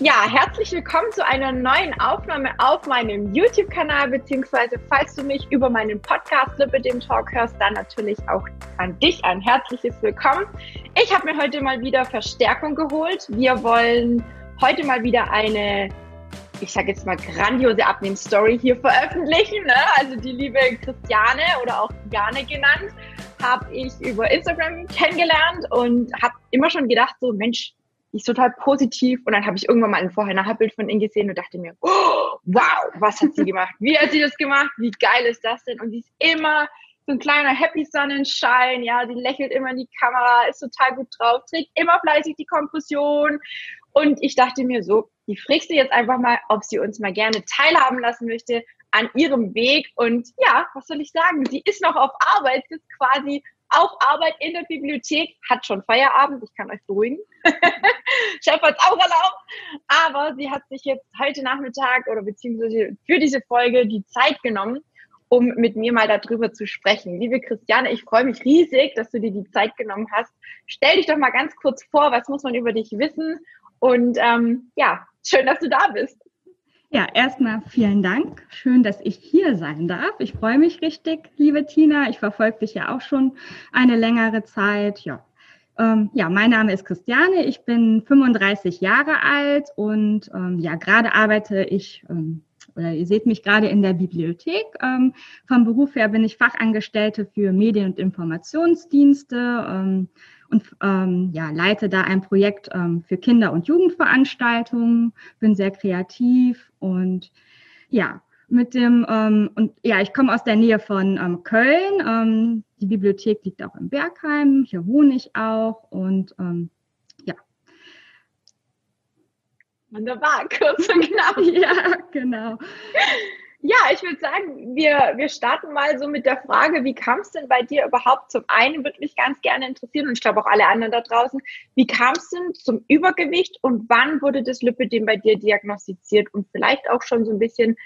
Ja, herzlich willkommen zu einer neuen Aufnahme auf meinem YouTube-Kanal, beziehungsweise falls du mich über meinen Podcast Lippe dem Talk hörst, dann natürlich auch an dich ein herzliches Willkommen. Ich habe mir heute mal wieder Verstärkung geholt. Wir wollen heute mal wieder eine, ich sage jetzt mal grandiose Abnehm-Story hier veröffentlichen. Ne? Also die liebe Christiane oder auch Jane genannt, habe ich über Instagram kennengelernt und habe immer schon gedacht, so Mensch, die ist total positiv. Und dann habe ich irgendwann mal ein Vorher-Nachher-Bild von ihr gesehen und dachte mir, oh, wow, was hat sie gemacht? Wie hat sie das gemacht? Wie geil ist das denn? Und sie ist immer so ein kleiner Happy Sonnenschein, ja, sie lächelt immer in die Kamera, ist total gut drauf, trägt immer fleißig die Kompression. Und ich dachte mir so, die fragst du jetzt einfach mal, ob sie uns mal gerne teilhaben lassen möchte an ihrem Weg. Und ja, was soll ich sagen? Sie ist noch auf Arbeit, sitzt quasi auf Arbeit in der Bibliothek, hat schon Feierabend, ich kann euch beruhigen. Chef hat auch erlaubt. Aber sie hat sich jetzt heute Nachmittag oder beziehungsweise für diese Folge die Zeit genommen, um mit mir mal darüber zu sprechen. Liebe Christiane, ich freue mich riesig, dass du dir die Zeit genommen hast. Stell dich doch mal ganz kurz vor, was muss man über dich wissen? Und ähm, ja, schön, dass du da bist. Ja, erstmal vielen Dank. Schön, dass ich hier sein darf. Ich freue mich richtig, liebe Tina. Ich verfolge dich ja auch schon eine längere Zeit. Ja, ähm, ja mein Name ist Christiane. Ich bin 35 Jahre alt und ähm, ja, gerade arbeite ich ähm, oder ihr seht mich gerade in der Bibliothek. Ähm, vom Beruf her bin ich Fachangestellte für Medien- und Informationsdienste. Und ähm, ja, leite da ein Projekt ähm, für Kinder- und Jugendveranstaltungen, bin sehr kreativ und ja, mit dem, ähm, und ja, ich komme aus der Nähe von ähm, Köln. Ähm, die Bibliothek liegt auch in Bergheim, hier wohne ich auch und ähm, ja. Wunderbar, kurz und knapp. ja, genau. Ja, ich würde sagen, wir, wir starten mal so mit der Frage, wie kam es denn bei dir überhaupt? Zum einen würde mich ganz gerne interessieren und ich glaube auch alle anderen da draußen, wie kam es denn zum Übergewicht und wann wurde das Lipidem bei dir diagnostiziert und vielleicht auch schon so ein bisschen,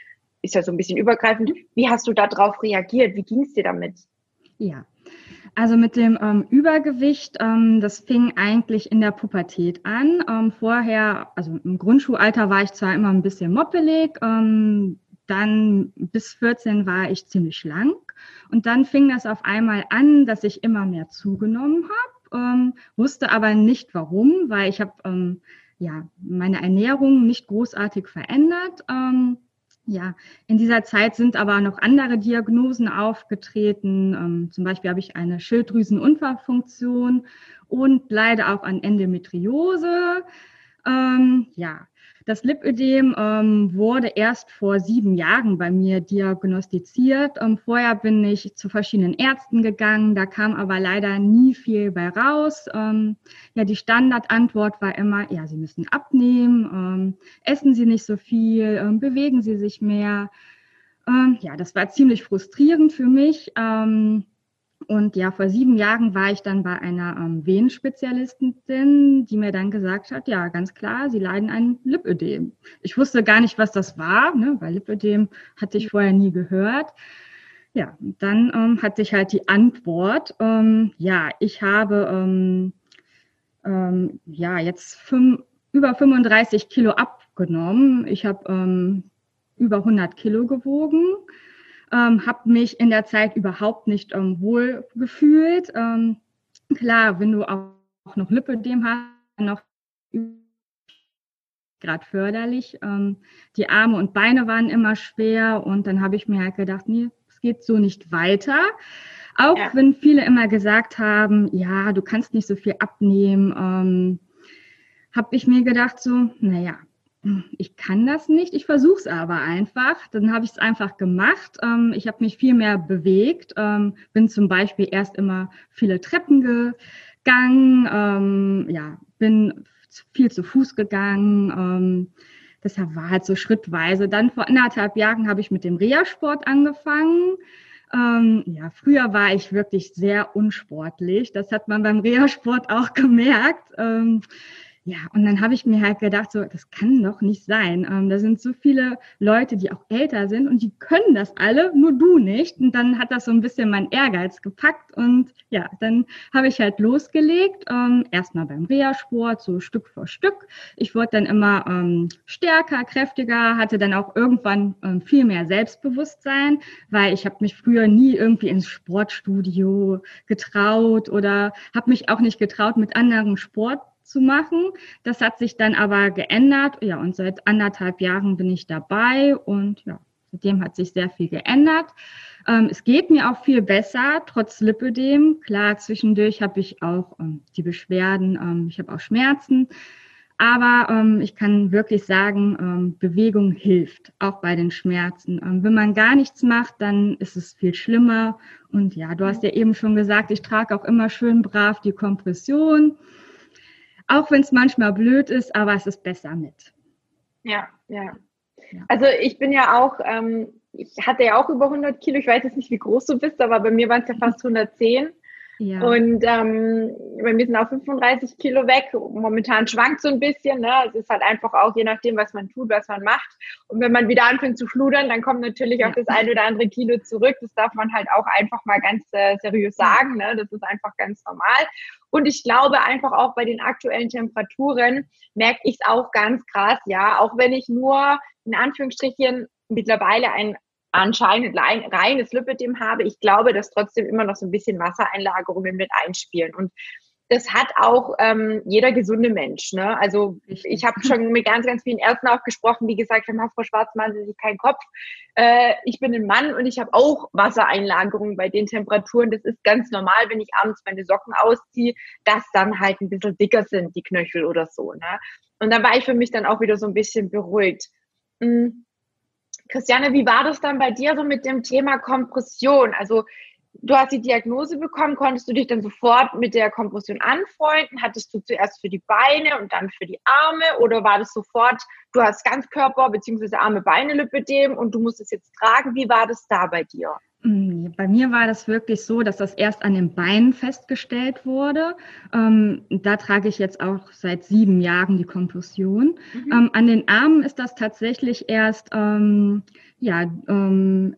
ist ja so ein bisschen übergreifend, wie hast du darauf reagiert? Wie ging es dir damit? Ja, also mit dem ähm, Übergewicht, ähm, das fing eigentlich in der Pubertät an. Ähm, vorher, also im Grundschulalter war ich zwar immer ein bisschen moppelig, ähm, dann bis 14 war ich ziemlich schlank und dann fing das auf einmal an, dass ich immer mehr zugenommen habe, ähm, wusste aber nicht warum, weil ich habe ähm, ja meine Ernährung nicht großartig verändert. Ähm, ja, in dieser Zeit sind aber noch andere Diagnosen aufgetreten. Ähm, zum Beispiel habe ich eine Schilddrüsenunfallfunktion und leide auch an Endometriose. Ähm, ja, das Lipödem ähm, wurde erst vor sieben Jahren bei mir diagnostiziert. Ähm, vorher bin ich zu verschiedenen Ärzten gegangen, da kam aber leider nie viel bei raus. Ähm, ja, die Standardantwort war immer, ja, Sie müssen abnehmen, ähm, essen Sie nicht so viel, ähm, bewegen Sie sich mehr. Ähm, ja, das war ziemlich frustrierend für mich. Und ja, vor sieben Jahren war ich dann bei einer ähm, Venenspezialistin, die mir dann gesagt hat, ja, ganz klar, Sie leiden an Lipödem. Ich wusste gar nicht, was das war, ne, weil Lipödem hatte ich vorher nie gehört. Ja, dann ähm, hatte ich halt die Antwort, ähm, ja, ich habe ähm, ähm, ja jetzt fünf, über 35 Kilo abgenommen. Ich habe ähm, über 100 Kilo gewogen ähm, habe mich in der Zeit überhaupt nicht ähm, wohl gefühlt. Ähm, klar, wenn du auch noch Lipödem hast, noch gerade förderlich. Ähm, die Arme und Beine waren immer schwer und dann habe ich mir halt gedacht, nee, es geht so nicht weiter. Auch ja. wenn viele immer gesagt haben, ja, du kannst nicht so viel abnehmen, ähm, habe ich mir gedacht so, naja, ich kann das nicht, ich versuche es aber einfach. Dann habe ich es einfach gemacht. Ähm, ich habe mich viel mehr bewegt, ähm, bin zum Beispiel erst immer viele Treppen gegangen, ähm, ja, bin viel zu Fuß gegangen. deshalb war halt so schrittweise. Dann vor anderthalb Jahren habe ich mit dem Reha-Sport angefangen. ja, früher war ich wirklich sehr unsportlich. Das hat man beim Reha-Sport auch gemerkt ja, und dann habe ich mir halt gedacht, so, das kann doch nicht sein. Ähm, da sind so viele Leute, die auch älter sind und die können das alle, nur du nicht. Und dann hat das so ein bisschen mein Ehrgeiz gepackt und ja, dann habe ich halt losgelegt. Ähm, erstmal beim Reha-Sport, so Stück für Stück. Ich wurde dann immer ähm, stärker, kräftiger, hatte dann auch irgendwann ähm, viel mehr Selbstbewusstsein, weil ich habe mich früher nie irgendwie ins Sportstudio getraut oder habe mich auch nicht getraut, mit anderen Sport zu machen. Das hat sich dann aber geändert. Ja, und seit anderthalb Jahren bin ich dabei und ja, seitdem hat sich sehr viel geändert. Ähm, es geht mir auch viel besser, trotz Lipödem. Klar, zwischendurch habe ich auch ähm, die Beschwerden, ähm, ich habe auch Schmerzen. Aber ähm, ich kann wirklich sagen, ähm, Bewegung hilft, auch bei den Schmerzen. Ähm, wenn man gar nichts macht, dann ist es viel schlimmer. Und ja, du hast ja eben schon gesagt, ich trage auch immer schön brav die Kompression. Auch wenn es manchmal blöd ist, aber es ist besser mit. Ja, ja. Also ich bin ja auch, ähm, ich hatte ja auch über 100 Kilo. Ich weiß jetzt nicht, wie groß du bist, aber bei mir waren es ja fast 110. Ja. Und ähm, mir sind auch 35 Kilo weg. Momentan schwankt so ein bisschen. Ne? Es ist halt einfach auch je nachdem, was man tut, was man macht. Und wenn man wieder anfängt zu fludern, dann kommt natürlich ja. auch das eine oder andere Kilo zurück. Das darf man halt auch einfach mal ganz äh, seriös sagen. Ne? Das ist einfach ganz normal. Und ich glaube einfach auch bei den aktuellen Temperaturen merke ich es auch ganz krass, ja, auch wenn ich nur in Anführungsstrichen mittlerweile ein anscheinend reines Lipidem habe, ich glaube, dass trotzdem immer noch so ein bisschen Wassereinlagerungen mit einspielen. Und das hat auch ähm, jeder gesunde Mensch. Ne? Also ich habe schon mit ganz, ganz vielen Ärzten auch gesprochen, die gesagt haben, Frau Schwarz, machen Sie sich keinen Kopf. Äh, ich bin ein Mann und ich habe auch Wassereinlagerungen bei den Temperaturen. Das ist ganz normal, wenn ich abends meine Socken ausziehe, dass dann halt ein bisschen dicker sind, die Knöchel oder so. Ne? Und da war ich für mich dann auch wieder so ein bisschen beruhigt. Hm. Christiane, wie war das dann bei dir so mit dem Thema Kompression? Also du hast die Diagnose bekommen, konntest du dich dann sofort mit der Kompression anfreunden? Hattest du zuerst für die Beine und dann für die Arme oder war das sofort, du hast Ganzkörper bzw. Arme, Beine Lipödem und du musst es jetzt tragen? Wie war das da bei dir? Mm, bei mir war das wirklich so, dass das erst an den Beinen festgestellt wurde. Ähm, da trage ich jetzt auch seit sieben Jahren die Kompression. Mhm. Ähm, an den Armen ist das tatsächlich erst ähm, ja, ähm,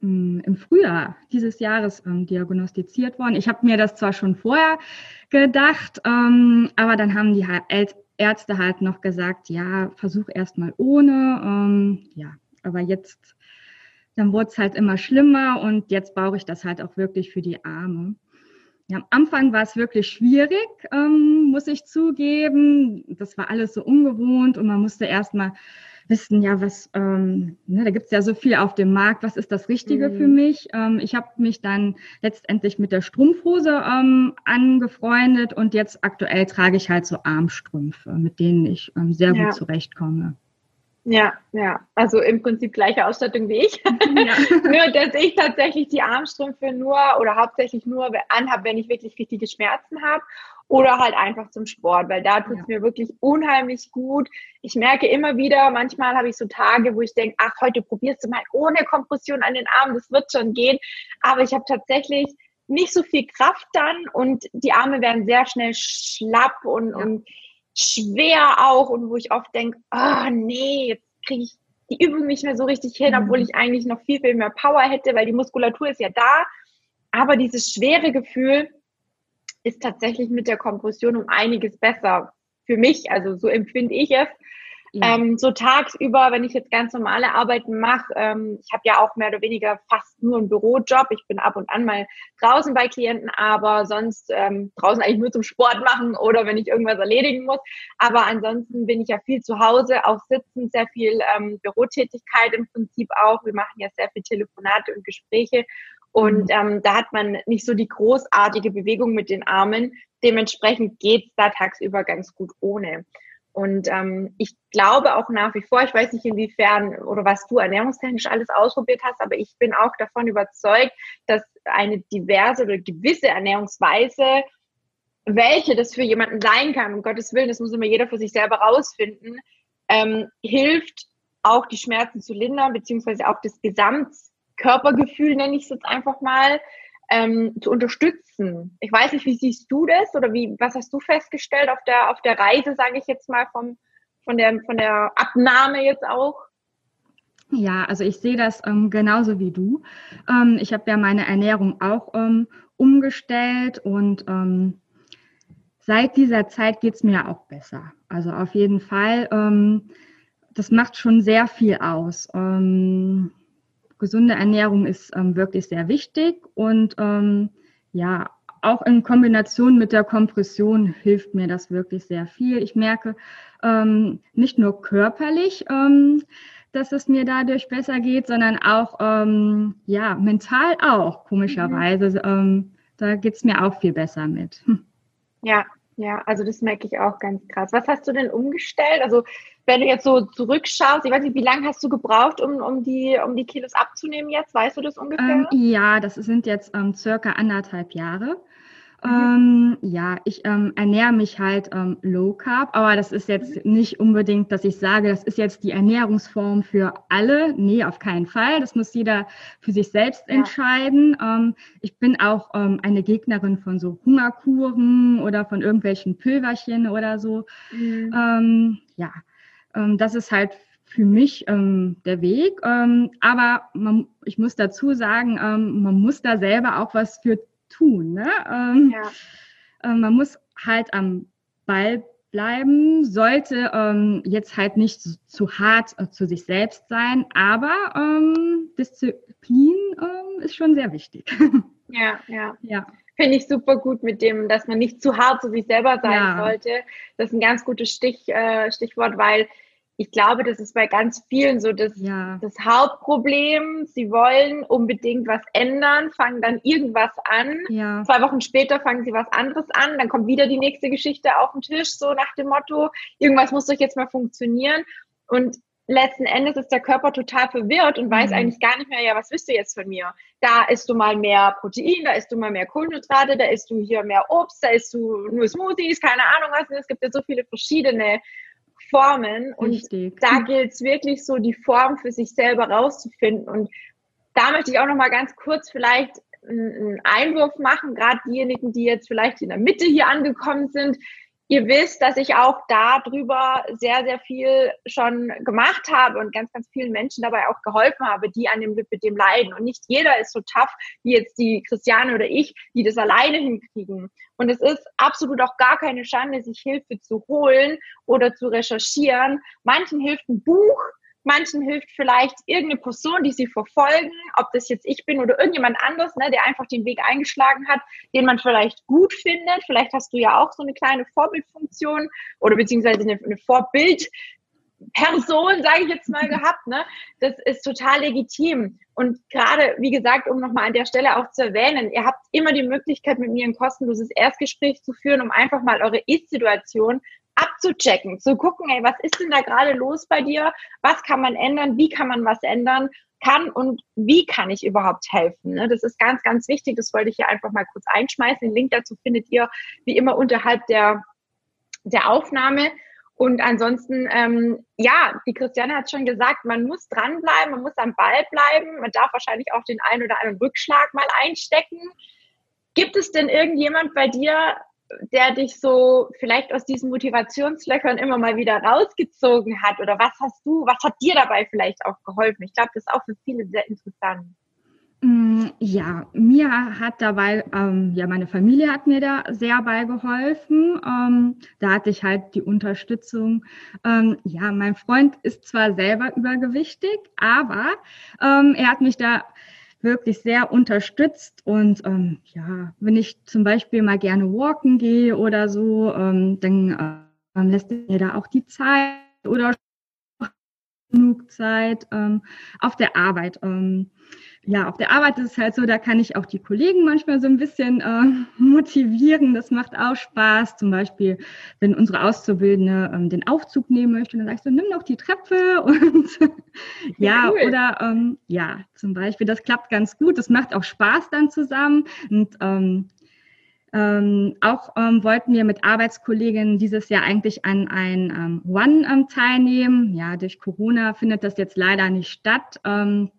mm, im Frühjahr dieses Jahres ähm, diagnostiziert worden. Ich habe mir das zwar schon vorher gedacht, ähm, aber dann haben die Ärzte halt noch gesagt, ja, versuch erst mal ohne. ja, aber jetzt dann wurde es halt immer schlimmer und jetzt brauche ich das halt auch wirklich für die Arme. Ja, am Anfang war es wirklich schwierig, ähm, muss ich zugeben. Das war alles so ungewohnt und man musste erst mal wissen, ja, was, ähm, ne, da gibt es ja so viel auf dem Markt, was ist das Richtige mhm. für mich? Ähm, ich habe mich dann letztendlich mit der Strumpfhose ähm, angefreundet und jetzt aktuell trage ich halt so Armstrümpfe, mit denen ich ähm, sehr ja. gut zurechtkomme. Ja, ja. Also im Prinzip gleiche Ausstattung wie ich. Ja. nur, dass ich tatsächlich die Armstrümpfe nur oder hauptsächlich nur anhabe, wenn ich wirklich richtige Schmerzen habe. Oder halt einfach zum Sport, weil da tut es ja. mir wirklich unheimlich gut. Ich merke immer wieder, manchmal habe ich so Tage, wo ich denke, ach, heute probierst du mal ohne Kompression an den Armen, das wird schon gehen. Aber ich habe tatsächlich nicht so viel Kraft dann und die Arme werden sehr schnell schlapp und, ja. und schwer auch und wo ich oft denke, ah oh, nee, jetzt kriege ich die Übung nicht mehr so richtig hin, mhm. obwohl ich eigentlich noch viel, viel mehr Power hätte, weil die Muskulatur ist ja da. Aber dieses schwere Gefühl ist tatsächlich mit der Kompression um einiges besser für mich. Also so empfinde ich es. Ja. Ähm, so tagsüber, wenn ich jetzt ganz normale Arbeiten mache, ähm, ich habe ja auch mehr oder weniger fast nur einen Bürojob. Ich bin ab und an mal draußen bei Klienten, aber sonst ähm, draußen eigentlich nur zum Sport machen oder wenn ich irgendwas erledigen muss. Aber ansonsten bin ich ja viel zu Hause, auch sitzen, sehr viel ähm, Bürotätigkeit im Prinzip auch. Wir machen ja sehr viel Telefonate und Gespräche. Und mhm. ähm, da hat man nicht so die großartige Bewegung mit den Armen. Dementsprechend geht's da tagsüber ganz gut ohne. Und ähm, ich glaube auch nach wie vor, ich weiß nicht inwiefern oder was du ernährungstechnisch alles ausprobiert hast, aber ich bin auch davon überzeugt, dass eine diverse oder gewisse Ernährungsweise, welche das für jemanden sein kann, um Gottes Willen, das muss immer jeder für sich selber rausfinden, ähm, hilft auch die Schmerzen zu lindern, beziehungsweise auch das Gesamtkörpergefühl, nenne ich es jetzt einfach mal, ähm, zu unterstützen. Ich weiß nicht, wie siehst du das oder wie, was hast du festgestellt auf der, auf der Reise, sage ich jetzt mal, vom, von, der, von der Abnahme jetzt auch? Ja, also ich sehe das ähm, genauso wie du. Ähm, ich habe ja meine Ernährung auch ähm, umgestellt und ähm, seit dieser Zeit geht es mir auch besser. Also auf jeden Fall, ähm, das macht schon sehr viel aus. Ähm, gesunde Ernährung ist ähm, wirklich sehr wichtig und ähm, ja, auch in Kombination mit der Kompression hilft mir das wirklich sehr viel. Ich merke ähm, nicht nur körperlich, ähm, dass es mir dadurch besser geht, sondern auch ähm, ja mental auch komischerweise. Mhm. da geht es mir auch viel besser mit. Ja, ja, also das merke ich auch ganz krass. Was hast du denn umgestellt? Also wenn du jetzt so zurückschaust, ich weiß nicht, wie lange hast du gebraucht, um, um, die, um die Kilos abzunehmen jetzt? Weißt du das ungefähr? Ähm, ja, das sind jetzt ähm, circa anderthalb Jahre. Ähm, ja, ich ähm, ernähre mich halt ähm, low carb, aber das ist jetzt nicht unbedingt, dass ich sage, das ist jetzt die Ernährungsform für alle. Nee, auf keinen Fall. Das muss jeder für sich selbst ja. entscheiden. Ähm, ich bin auch ähm, eine Gegnerin von so Hungerkuren oder von irgendwelchen Pülverchen oder so. Mhm. Ähm, ja, das ist halt für mich ähm, der Weg. Ähm, aber man, ich muss dazu sagen, ähm, man muss da selber auch was für tun. Ne? Ähm, ja. äh, man muss halt am Ball bleiben, sollte ähm, jetzt halt nicht zu, zu hart äh, zu sich selbst sein, aber ähm, Disziplin ähm, ist schon sehr wichtig. Ja, ja. ja. Finde ich super gut mit dem, dass man nicht zu hart zu sich selber sein ja. sollte. Das ist ein ganz gutes Stich, äh, Stichwort, weil ich glaube, das ist bei ganz vielen so das, ja. das Hauptproblem. Sie wollen unbedingt was ändern, fangen dann irgendwas an. Ja. Zwei Wochen später fangen sie was anderes an. Dann kommt wieder die nächste Geschichte auf den Tisch, so nach dem Motto, irgendwas muss doch jetzt mal funktionieren. Und letzten Endes ist der Körper total verwirrt und weiß mhm. eigentlich gar nicht mehr, ja, was willst du jetzt von mir? Da isst du mal mehr Protein, da isst du mal mehr Kohlenhydrate, da isst du hier mehr Obst, da isst du nur Smoothies, keine Ahnung was. Es gibt ja so viele verschiedene Formen. Und Richtig. da gilt es wirklich so, die Form für sich selber rauszufinden. Und da möchte ich auch noch mal ganz kurz vielleicht einen Einwurf machen, gerade diejenigen, die jetzt vielleicht in der Mitte hier angekommen sind. Ihr wisst, dass ich auch darüber sehr, sehr viel schon gemacht habe und ganz, ganz vielen Menschen dabei auch geholfen habe, die an dem Lipidem leiden. Und nicht jeder ist so tough wie jetzt die Christiane oder ich, die das alleine hinkriegen. Und es ist absolut auch gar keine Schande, sich Hilfe zu holen oder zu recherchieren. Manchen hilft ein Buch, Manchen hilft vielleicht irgendeine Person, die sie verfolgen, ob das jetzt ich bin oder irgendjemand anderes, ne, der einfach den Weg eingeschlagen hat, den man vielleicht gut findet. Vielleicht hast du ja auch so eine kleine Vorbildfunktion oder beziehungsweise eine, eine Vorbildperson, sage ich jetzt mal, gehabt. Ne? Das ist total legitim. Und gerade, wie gesagt, um nochmal an der Stelle auch zu erwähnen, ihr habt immer die Möglichkeit, mit mir ein kostenloses Erstgespräch zu führen, um einfach mal eure Ist-Situation abzuchecken, zu gucken, ey, was ist denn da gerade los bei dir? Was kann man ändern? Wie kann man was ändern? Kann und wie kann ich überhaupt helfen? Ne? Das ist ganz, ganz wichtig. Das wollte ich hier einfach mal kurz einschmeißen. Den Link dazu findet ihr wie immer unterhalb der, der Aufnahme. Und ansonsten, ähm, ja, die Christiane hat schon gesagt, man muss dranbleiben, man muss am Ball bleiben. Man darf wahrscheinlich auch den einen oder anderen Rückschlag mal einstecken. Gibt es denn irgendjemand bei dir, der dich so vielleicht aus diesen Motivationslöchern immer mal wieder rausgezogen hat? Oder was hast du, was hat dir dabei vielleicht auch geholfen? Ich glaube, das ist auch für viele sehr interessant. Mm, ja, mir hat dabei, ähm, ja, meine Familie hat mir da sehr beigeholfen. Ähm, da hatte ich halt die Unterstützung. Ähm, ja, mein Freund ist zwar selber übergewichtig, aber ähm, er hat mich da wirklich sehr unterstützt. Und ähm, ja, wenn ich zum Beispiel mal gerne walken gehe oder so, ähm, dann äh, lässt mir da auch die Zeit oder genug Zeit ähm, auf der Arbeit. Ja, auf der Arbeit ist es halt so, da kann ich auch die Kollegen manchmal so ein bisschen äh, motivieren. Das macht auch Spaß. Zum Beispiel, wenn unsere Auszubildende ähm, den Aufzug nehmen möchte, dann sagst du, nimm doch die Treppe und ja, ja cool. oder ähm, ja, zum Beispiel, das klappt ganz gut. Das macht auch Spaß dann zusammen und ähm, ähm, auch ähm, wollten wir mit Arbeitskolleginnen dieses Jahr eigentlich an ein ähm, One ähm, teilnehmen. Ja, durch Corona findet das jetzt leider nicht statt. Ähm,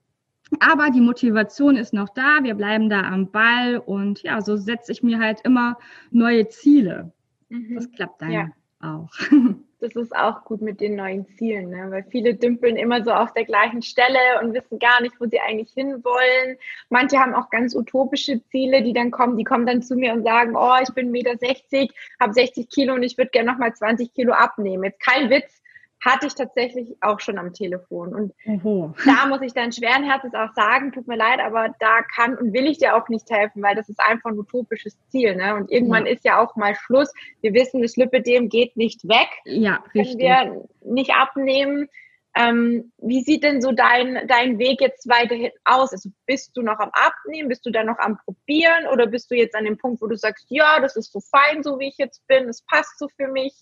Aber die Motivation ist noch da, wir bleiben da am Ball und ja, so setze ich mir halt immer neue Ziele. Mhm. Das klappt dann ja. auch. Das ist auch gut mit den neuen Zielen, ne? weil viele dümpeln immer so auf der gleichen Stelle und wissen gar nicht, wo sie eigentlich hinwollen. Manche haben auch ganz utopische Ziele, die dann kommen. Die kommen dann zu mir und sagen, oh, ich bin 1,60 Meter, habe 60 Kilo und ich würde gerne nochmal 20 Kilo abnehmen. Jetzt kein Witz, hatte ich tatsächlich auch schon am Telefon. Und Oho. da muss ich dann schweren Herzens auch sagen, tut mir leid, aber da kann und will ich dir auch nicht helfen, weil das ist einfach ein utopisches Ziel. Ne? Und irgendwann ja. ist ja auch mal Schluss. Wir wissen, das Lipidem geht nicht weg. Ja, richtig. Können wir nicht abnehmen. Ähm, wie sieht denn so dein, dein Weg jetzt weiterhin aus? Also bist du noch am Abnehmen? Bist du da noch am Probieren? Oder bist du jetzt an dem Punkt, wo du sagst, ja, das ist so fein, so wie ich jetzt bin, es passt so für mich?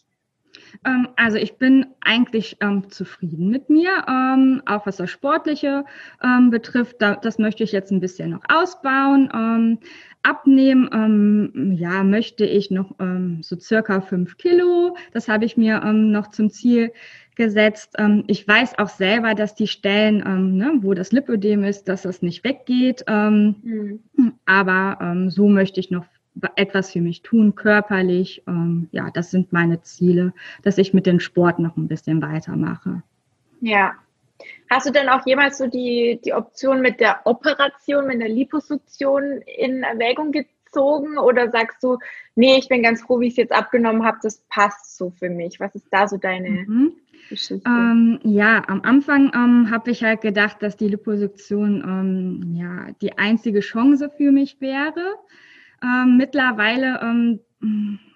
Ähm, also ich bin eigentlich ähm, zufrieden mit mir, ähm, auch was das Sportliche ähm, betrifft. Da, das möchte ich jetzt ein bisschen noch ausbauen. Ähm, abnehmen, ähm, ja, möchte ich noch so circa fünf Kilo. Das habe ich mir noch zum Ziel gesetzt. ich weiß auch selber, dass die Stellen, ne, wo das Lipödem ist, dass das nicht weggeht. Mhm. Aber so möchte ich noch etwas für mich tun, körperlich. Ähm, ja, das sind meine Ziele, dass ich mit dem Sport noch ein bisschen weitermache. Ja. Hast du denn auch jemals so die, die Option mit der Operation, mit der Liposuktion in Erwägung gezogen? Oder sagst du, nee, ich bin ganz froh, wie ich es jetzt abgenommen habe, das passt so für mich? Was ist da so deine mhm. Geschichte? Ähm, ja, am Anfang ähm, habe ich halt gedacht, dass die Liposuktion ähm, ja die einzige Chance für mich wäre. Ähm, mittlerweile ähm,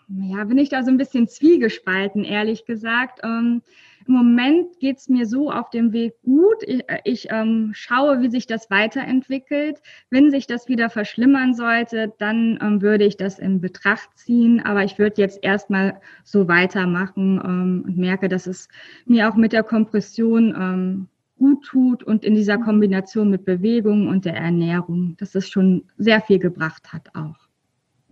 ja, bin ich da so ein bisschen zwiegespalten, ehrlich gesagt. Ähm, Im Moment geht's mir so auf dem Weg gut. Ich, äh, ich ähm, schaue, wie sich das weiterentwickelt. Wenn sich das wieder verschlimmern sollte, dann ähm, würde ich das in Betracht ziehen. Aber ich würde jetzt erstmal so weitermachen ähm, und merke, dass es mir auch mit der Kompression gut tut und in dieser Kombination mit Bewegung und der Ernährung, dass es schon sehr viel gebracht hat auch.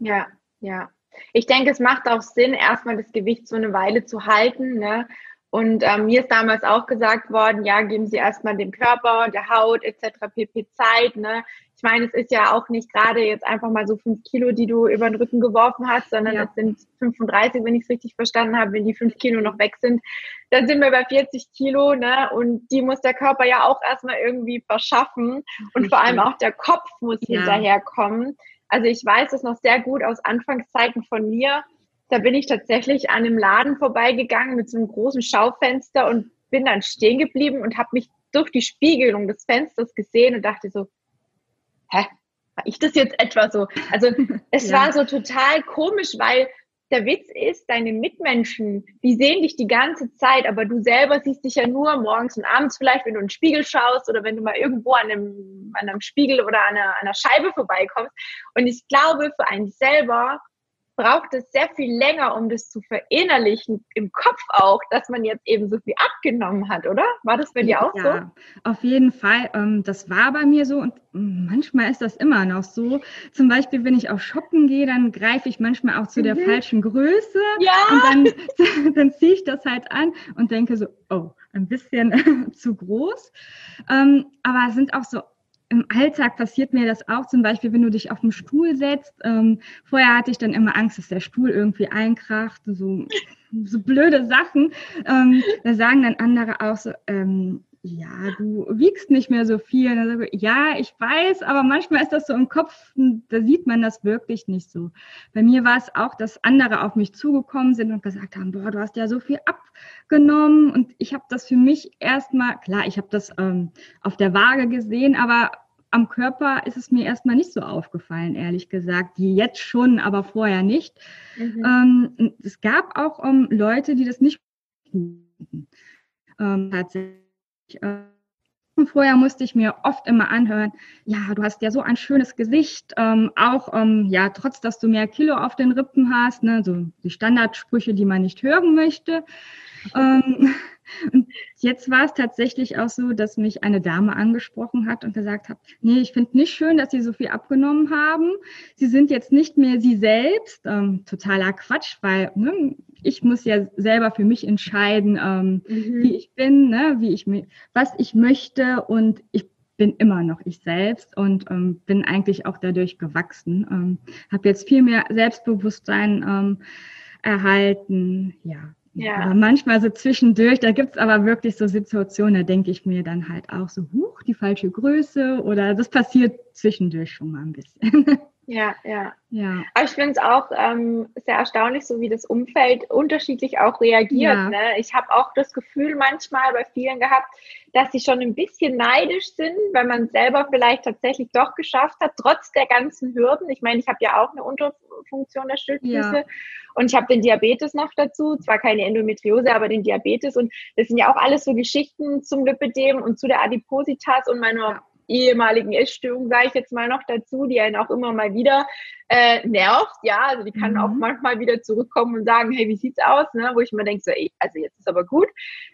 Ja, ja. Ich denke, es macht auch Sinn, erstmal das Gewicht so eine Weile zu halten. Ne? Und ähm, mir ist damals auch gesagt worden, ja, geben Sie erstmal dem Körper, der Haut etc. pp. Zeit. Ne? Ich meine, es ist ja auch nicht gerade jetzt einfach mal so fünf Kilo, die du über den Rücken geworfen hast, sondern ja. es sind 35, wenn ich es richtig verstanden habe. Wenn die fünf Kilo noch weg sind, dann sind wir bei 40 Kilo. Ne? Und die muss der Körper ja auch erstmal irgendwie verschaffen. Und vor allem auch der Kopf muss ja. hinterherkommen. Also ich weiß es noch sehr gut aus Anfangszeiten von mir. Da bin ich tatsächlich an einem Laden vorbeigegangen mit so einem großen Schaufenster und bin dann stehen geblieben und habe mich durch die Spiegelung des Fensters gesehen und dachte so, hä, war ich das jetzt etwa so? Also es ja. war so total komisch, weil der Witz ist, deine Mitmenschen, die sehen dich die ganze Zeit, aber du selber siehst dich ja nur morgens und abends vielleicht, wenn du in den Spiegel schaust oder wenn du mal irgendwo an einem, an einem Spiegel oder an einer, an einer Scheibe vorbeikommst. Und ich glaube, für einen selber braucht es sehr viel länger, um das zu verinnerlichen, im Kopf auch, dass man jetzt eben so viel abgenommen hat, oder? War das bei dir auch ja, so? Ja, auf jeden Fall. Ähm, das war bei mir so und manchmal ist das immer noch so. Zum Beispiel, wenn ich auch shoppen gehe, dann greife ich manchmal auch zu mhm. der falschen Größe. Ja. Und dann, dann ziehe ich das halt an und denke so, oh, ein bisschen zu groß. Ähm, aber es sind auch so im Alltag passiert mir das auch, zum Beispiel, wenn du dich auf den Stuhl setzt. Ähm, vorher hatte ich dann immer Angst, dass der Stuhl irgendwie einkracht, so, so blöde Sachen. Ähm, da sagen dann andere auch so, ähm, ja, du wiegst nicht mehr so viel. Ich, ja, ich weiß, aber manchmal ist das so im Kopf, da sieht man das wirklich nicht so. Bei mir war es auch, dass andere auf mich zugekommen sind und gesagt haben, boah, du hast ja so viel abgenommen. Und ich habe das für mich erstmal, klar, ich habe das ähm, auf der Waage gesehen, aber am Körper ist es mir erstmal nicht so aufgefallen, ehrlich gesagt. Die jetzt schon, aber vorher nicht. Mhm. Ähm, es gab auch ähm, Leute, die das nicht ähm, tatsächlich vorher musste ich mir oft immer anhören, ja, du hast ja so ein schönes Gesicht, ähm, auch ähm, ja, trotz dass du mehr Kilo auf den Rippen hast, ne, so die Standardsprüche, die man nicht hören möchte. Ähm, und jetzt war es tatsächlich auch so, dass mich eine Dame angesprochen hat und gesagt hat, nee, ich finde nicht schön, dass Sie so viel abgenommen haben. Sie sind jetzt nicht mehr Sie selbst. Ähm, totaler Quatsch, weil ne, ich muss ja selber für mich entscheiden, ähm, mhm. wie ich bin, ne, wie ich was ich möchte und ich bin immer noch ich selbst und ähm, bin eigentlich auch dadurch gewachsen. Ähm, Habe jetzt viel mehr Selbstbewusstsein ähm, erhalten, ja. Ja. Aber manchmal so zwischendurch, da gibt's aber wirklich so Situationen, da denke ich mir dann halt auch so, huch, die falsche Größe oder das passiert zwischendurch schon mal ein bisschen. Ja, ja. ja. Aber ich finde es auch ähm, sehr erstaunlich, so wie das Umfeld unterschiedlich auch reagiert. Ja. Ne? Ich habe auch das Gefühl manchmal bei vielen gehabt, dass sie schon ein bisschen neidisch sind, weil man selber vielleicht tatsächlich doch geschafft hat, trotz der ganzen Hürden. Ich meine, ich habe ja auch eine Unterfunktion der Schilddrüse ja. und ich habe den Diabetes noch dazu, zwar keine Endometriose, aber den Diabetes und das sind ja auch alles so Geschichten zum Lipidem und zu der Adipositas und meiner ehemaligen Essstörung, sage ich jetzt mal noch dazu, die einen auch immer mal wieder äh, nervt, ja, also die kann mhm. auch manchmal wieder zurückkommen und sagen, hey, wie sieht's aus, ne? wo ich mir denke, so, ey, also jetzt ist aber gut,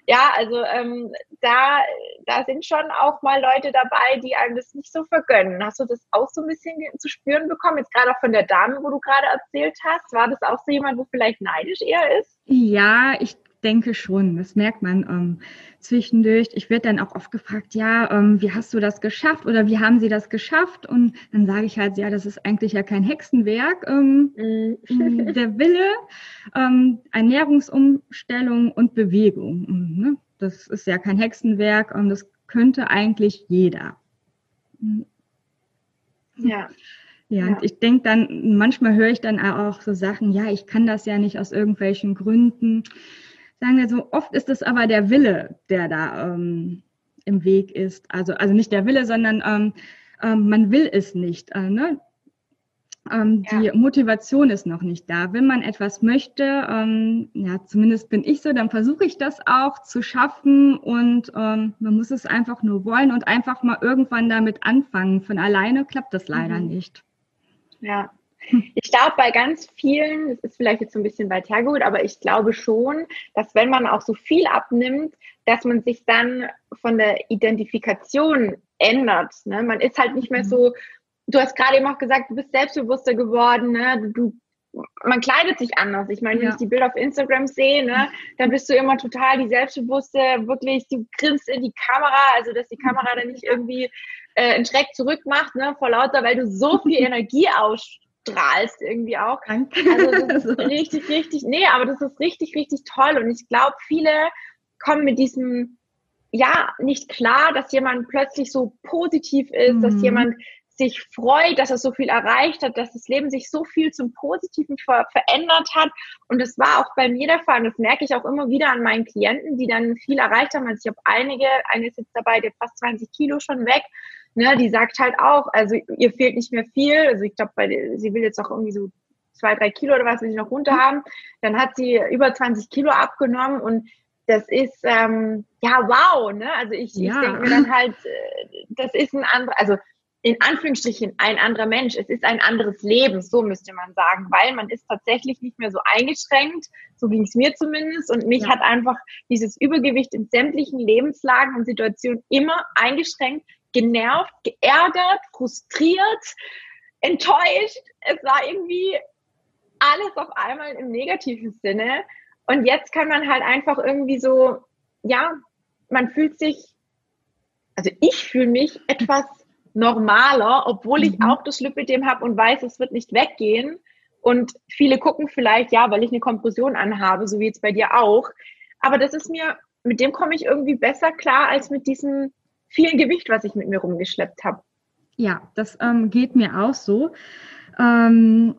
ja, also ähm, da, da sind schon auch mal Leute dabei, die einem das nicht so vergönnen. Hast du das auch so ein bisschen zu spüren bekommen, jetzt gerade auch von der Dame, wo du gerade erzählt hast, war das auch so jemand, wo vielleicht neidisch eher ist? Ja, ich denke schon, das merkt man ähm, zwischendurch. Ich werde dann auch oft gefragt, ja, ähm, wie hast du das geschafft oder wie haben sie das geschafft? Und dann sage ich halt, ja, das ist eigentlich ja kein Hexenwerk. Ähm, mhm. der Wille, ähm, Ernährungsumstellung und Bewegung. Mhm, ne? Das ist ja kein Hexenwerk und das könnte eigentlich jeder. Ja. Ja, ja. und ich denke dann, manchmal höre ich dann auch so Sachen, ja, ich kann das ja nicht aus irgendwelchen Gründen sagen wir so, oft ist es aber der Wille, der da ähm, im Weg ist. Also, also nicht der Wille, sondern ähm, ähm, man will es nicht. Äh, ne? Ähm, ja. Die Motivation ist noch nicht da. Wenn man etwas möchte, ähm, ja, zumindest bin ich so, dann versuche ich das auch zu schaffen und ähm, man muss es einfach nur wollen und einfach mal irgendwann damit anfangen. Von alleine klappt das leider mhm. nicht. Ja, ich glaube, bei ganz vielen, das ist vielleicht jetzt so ein bisschen weit hergeholt, aber ich glaube schon, dass wenn man auch so viel abnimmt, dass man sich dann von der Identifikation ändert. Ne? Man ist halt nicht mehr mhm. so, du hast gerade eben auch gesagt, du bist selbstbewusster geworden, ne? du, man kleidet sich anders. Ich meine, wenn ja. ich die Bilder auf Instagram sehe, ne, dann bist du immer total die Selbstbewusste, wirklich, du grinst in die Kamera, also dass die Kamera dann nicht irgendwie äh, einen Schreck zurück macht, ne, vor lauter, weil du so viel Energie aus, strahlst irgendwie auch. Danke. Also das ist richtig, richtig, nee, aber das ist richtig, richtig toll. Und ich glaube, viele kommen mit diesem, ja, nicht klar, dass jemand plötzlich so positiv ist, mhm. dass jemand sich freut, dass er so viel erreicht hat, dass das Leben sich so viel zum Positiven ver verändert hat. Und das war auch bei mir der Fall. Und das merke ich auch immer wieder an meinen Klienten, die dann viel erreicht haben. Also ich habe einige, eine ist jetzt dabei, der fast 20 Kilo schon weg ne, die sagt halt auch, also ihr fehlt nicht mehr viel. Also ich glaube, sie will jetzt auch irgendwie so zwei, drei Kilo oder was will sie noch runter mhm. haben. Dann hat sie über 20 Kilo abgenommen und das ist ähm, ja wow, ne? Also ich, ja. ich denke mir dann halt, äh, das ist ein anderer, also in Anführungsstrichen ein anderer Mensch. Es ist ein anderes Leben, so müsste man sagen, weil man ist tatsächlich nicht mehr so eingeschränkt. So ging es mir zumindest. Und mich ja. hat einfach dieses Übergewicht in sämtlichen Lebenslagen und Situationen immer eingeschränkt, genervt, geärgert, frustriert, enttäuscht. Es war irgendwie alles auf einmal im negativen Sinne. Und jetzt kann man halt einfach irgendwie so, ja, man fühlt sich, also ich fühle mich etwas normaler, obwohl ich mhm. auch das Lipidem habe und weiß, es wird nicht weggehen. Und viele gucken vielleicht, ja, weil ich eine Kompression anhabe, so wie jetzt bei dir auch. Aber das ist mir, mit dem komme ich irgendwie besser klar als mit diesem viel Gewicht, was ich mit mir rumgeschleppt habe. Ja, das ähm, geht mir auch so. Ähm,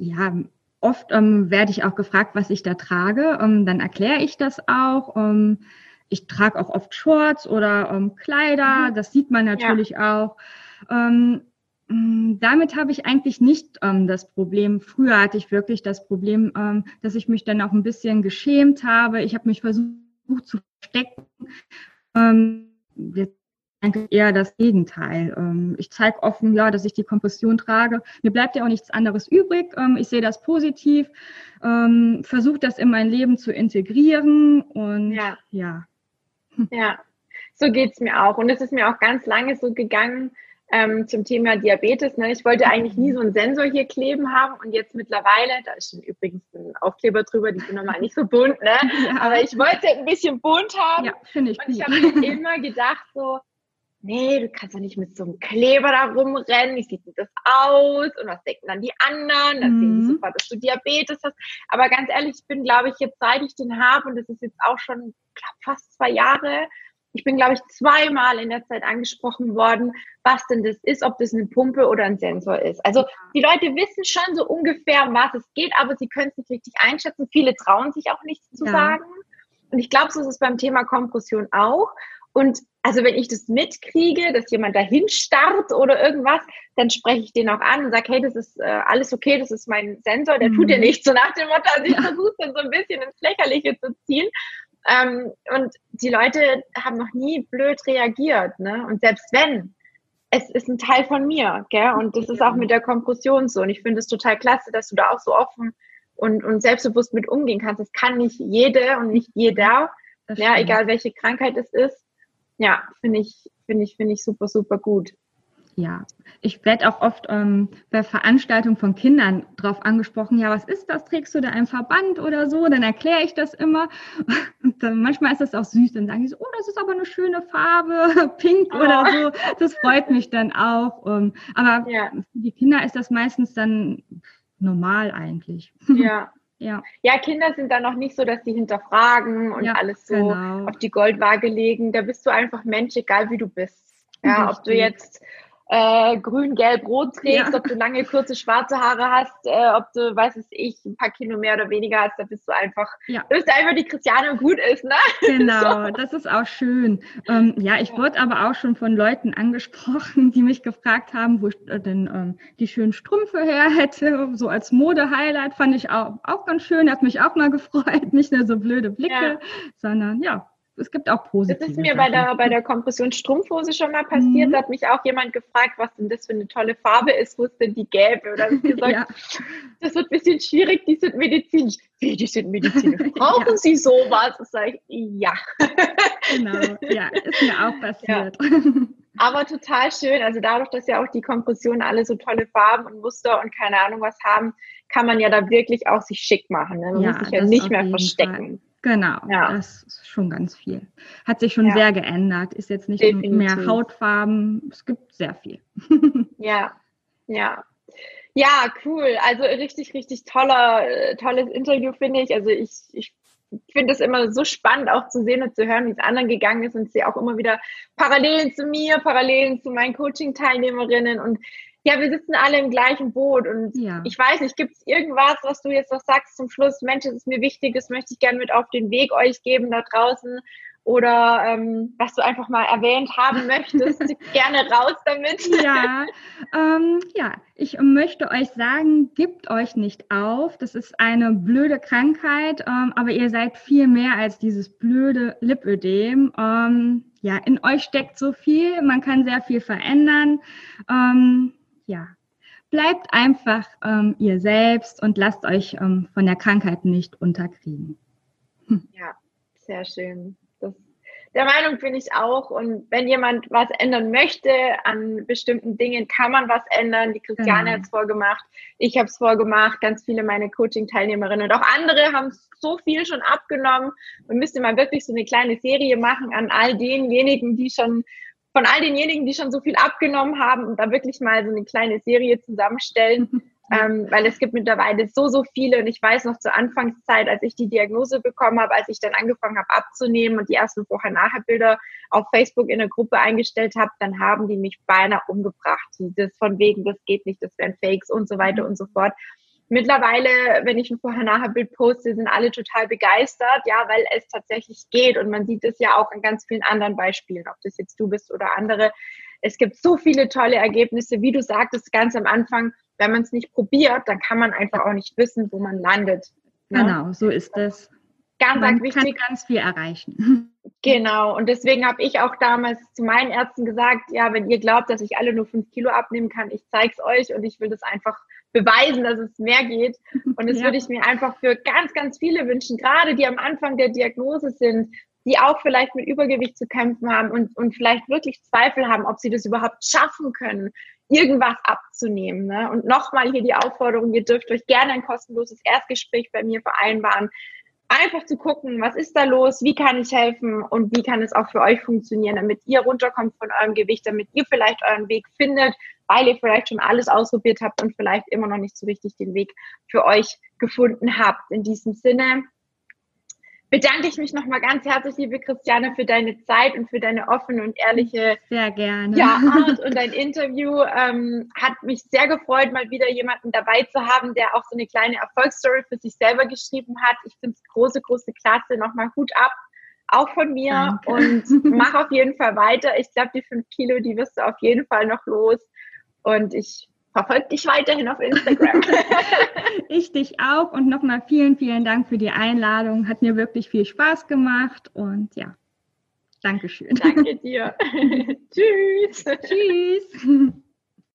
ja, oft ähm, werde ich auch gefragt, was ich da trage. Ähm, dann erkläre ich das auch. Ähm, ich trage auch oft Shorts oder ähm, Kleider. Mhm. Das sieht man natürlich ja. auch. damit habe ich eigentlich nicht ähm, das Problem. Früher hatte ich wirklich das Problem, ähm, dass ich mich dann auch ein bisschen geschämt habe. Ich habe mich versucht zu verstecken. Ähm, wir eigentlich eher das Gegenteil. Ähm, ich zeige offen, ja, dass ich die Kompression trage. Mir bleibt ja auch nichts anderes übrig. Ähm, ich sehe das positiv, ähm, versuche das in mein Leben zu integrieren und ja. Ja, ja. so geht's mir auch. Und es ist mir auch ganz lange so gegangen, ähm, zum Thema Diabetes. Ne? Ich wollte eigentlich nie so einen Sensor hier kleben haben und jetzt mittlerweile, da ist schon übrigens ein Aufkleber drüber, die sind normal nicht so bunt, ne? Aber ich wollte ein bisschen bunt haben. Ja, finde ich. Und ich habe immer gedacht so, nee, du kannst doch nicht mit so einem Kleber da rumrennen, wie sieht denn das aus und was denken dann die anderen, dann mhm. sehen sofort, dass du Diabetes hast. Aber ganz ehrlich, ich bin, glaube ich, jetzt seit ich den habe und das ist jetzt auch schon glaub, fast zwei Jahre, ich bin, glaube ich, zweimal in der Zeit angesprochen worden, was denn das ist, ob das eine Pumpe oder ein Sensor ist. Also die Leute wissen schon so ungefähr, um was es geht, aber sie können es nicht richtig einschätzen. Viele trauen sich auch nichts zu ja. sagen. Und ich glaube, so ist es beim Thema Kompression auch. Und also wenn ich das mitkriege, dass jemand dahin starrt oder irgendwas, dann spreche ich den auch an und sage, hey, das ist äh, alles okay, das ist mein Sensor, der mhm. tut dir nichts. So nach dem Motto, also ich versuche dann so ein bisschen ins Lächerliche zu ziehen. Ähm, und die Leute haben noch nie blöd reagiert. Ne? Und selbst wenn, es ist ein Teil von mir. Gell? Und das ist auch mit der Kompression so. Und ich finde es total klasse, dass du da auch so offen und, und selbstbewusst mit umgehen kannst. Das kann nicht jede und nicht jeder. Ja, egal welche Krankheit es ist. Ja, finde ich, finde ich, finde ich super, super gut. Ja, ich werde auch oft ähm, bei Veranstaltungen von Kindern darauf angesprochen, ja, was ist das? Trägst du da einen Verband oder so? Dann erkläre ich das immer. Und dann, manchmal ist das auch süß, dann sagen die so, oh, das ist aber eine schöne Farbe, pink oh. oder so. Das freut mich dann auch. Ähm, aber ja. für die Kinder ist das meistens dann normal eigentlich. Ja. Ja. ja, Kinder sind da noch nicht so, dass sie hinterfragen und ja, alles so genau. auf die Goldwaage legen. Da bist du einfach Mensch, egal wie du bist. Ja, Richtig. ob du jetzt äh, grün, gelb, rot trägst, ja. ob du lange, kurze, schwarze Haare hast, äh, ob du, weiß es ich, ein paar Kilo mehr oder weniger hast, da bist du einfach, ja. bist du einfach die Christiane und gut ist, ne? Genau, so. das ist auch schön. Ähm, ja, ich ja. wurde aber auch schon von Leuten angesprochen, die mich gefragt haben, wo ich äh, denn ähm, die schönen Strümpfe her hätte, so als Mode-Highlight fand ich auch, auch ganz schön, hat mich auch mal gefreut, nicht nur so blöde Blicke, sondern ja, es gibt auch positive. Das ist mir bei der, bei der Kompression Strumpfhose schon mal passiert. Mhm. Da hat mich auch jemand gefragt, was denn das für eine tolle Farbe ist, wo es denn die gäbe. Oder gesagt, ja. das wird ein bisschen schwierig, die sind medizinisch. Wie, die sind medizinisch? Brauchen ja. Sie sowas? Das sage ich, ja. genau, ja, ist mir auch passiert. Ja. Aber total schön. Also dadurch, dass ja auch die Kompressionen alle so tolle Farben und Muster und keine Ahnung was haben, kann man ja da wirklich auch sich schick machen. Ne? Man muss sich ja nicht mehr verstecken. Fall. Genau, ja. das ist schon ganz viel. Hat sich schon ja. sehr geändert. Ist jetzt nicht Definitiv. mehr Hautfarben. Es gibt sehr viel. ja, ja. Ja, cool. Also richtig, richtig toller, äh, tolles Interview, finde ich. Also ich, ich finde es immer so spannend, auch zu sehen und zu hören, wie es anderen gegangen ist und sehe auch immer wieder Parallelen zu mir, Parallelen zu meinen Coaching-Teilnehmerinnen und ja, wir sitzen alle im gleichen Boot und ja. ich weiß nicht, gibt es irgendwas, was du jetzt noch sagst zum Schluss? Mensch, das ist mir wichtig, das möchte ich gerne mit auf den Weg euch geben da draußen oder ähm, was du einfach mal erwähnt haben möchtest, gerne raus damit. Ja, ähm, ja, ich möchte euch sagen, gebt euch nicht auf. Das ist eine blöde Krankheit, ähm, aber ihr seid viel mehr als dieses blöde Lipödem. Ähm, ja, in euch steckt so viel, man kann sehr viel verändern. Ja, bleibt einfach ähm, ihr selbst und lasst euch ähm, von der Krankheit nicht unterkriegen. Hm. Ja, sehr schön. Das, der Meinung bin ich auch. Und wenn jemand was ändern möchte an bestimmten Dingen, kann man was ändern. Die Christiane genau. hat es vorgemacht, ich habe es vorgemacht, ganz viele meiner Coaching-Teilnehmerinnen und auch andere haben so viel schon abgenommen. Man müsste mal wirklich so eine kleine Serie machen an all denjenigen, die schon von all denjenigen, die schon so viel abgenommen haben und da wirklich mal so eine kleine Serie zusammenstellen. Ähm, weil es gibt mittlerweile so, so viele und ich weiß noch zur Anfangszeit, als ich die Diagnose bekommen habe, als ich dann angefangen habe abzunehmen und die ersten Vorher-Nachher-Bilder auf Facebook in eine Gruppe eingestellt habe, dann haben die mich beinahe umgebracht. Das von wegen, das geht nicht, das wären Fakes und so weiter und so fort. Mittlerweile, wenn ich ein Vorher-Nachher-Bild poste, sind alle total begeistert, ja, weil es tatsächlich geht. Und man sieht es ja auch an ganz vielen anderen Beispielen, ob das jetzt du bist oder andere. Es gibt so viele tolle Ergebnisse, wie du sagtest ganz am Anfang. Wenn man es nicht probiert, dann kann man einfach auch nicht wissen, wo man landet. Ne? Genau, so ist es. Ganz, ganz wichtig. kann ganz viel erreichen. Genau. Und deswegen habe ich auch damals zu meinen Ärzten gesagt, ja, wenn ihr glaubt, dass ich alle nur fünf Kilo abnehmen kann, ich zeige es euch und ich will das einfach beweisen, dass es mehr geht. Und das ja. würde ich mir einfach für ganz, ganz viele wünschen, gerade die am Anfang der Diagnose sind, die auch vielleicht mit Übergewicht zu kämpfen haben und, und vielleicht wirklich Zweifel haben, ob sie das überhaupt schaffen können, irgendwas abzunehmen. Ne? Und nochmal hier die Aufforderung, ihr dürft euch gerne ein kostenloses Erstgespräch bei mir vereinbaren. Einfach zu gucken, was ist da los, wie kann ich helfen und wie kann es auch für euch funktionieren, damit ihr runterkommt von eurem Gewicht, damit ihr vielleicht euren Weg findet, weil ihr vielleicht schon alles ausprobiert habt und vielleicht immer noch nicht so richtig den Weg für euch gefunden habt. In diesem Sinne, bedanke ich mich nochmal ganz herzlich, liebe Christiane, für deine Zeit und für deine offene und ehrliche sehr gerne. Ja, Art und dein Interview. Ähm, hat mich sehr gefreut, mal wieder jemanden dabei zu haben, der auch so eine kleine Erfolgsstory für sich selber geschrieben hat. Ich finde es große, große Klasse. Nochmal Hut ab. Auch von mir Danke. und mach auf jeden Fall weiter. Ich glaube, die fünf Kilo, die wirst du auf jeden Fall noch los. Und ich verfolge dich weiterhin auf Instagram. ich dich auch und nochmal vielen, vielen Dank für die Einladung. Hat mir wirklich viel Spaß gemacht und ja, Dankeschön. Danke dir. Tschüss. Tschüss.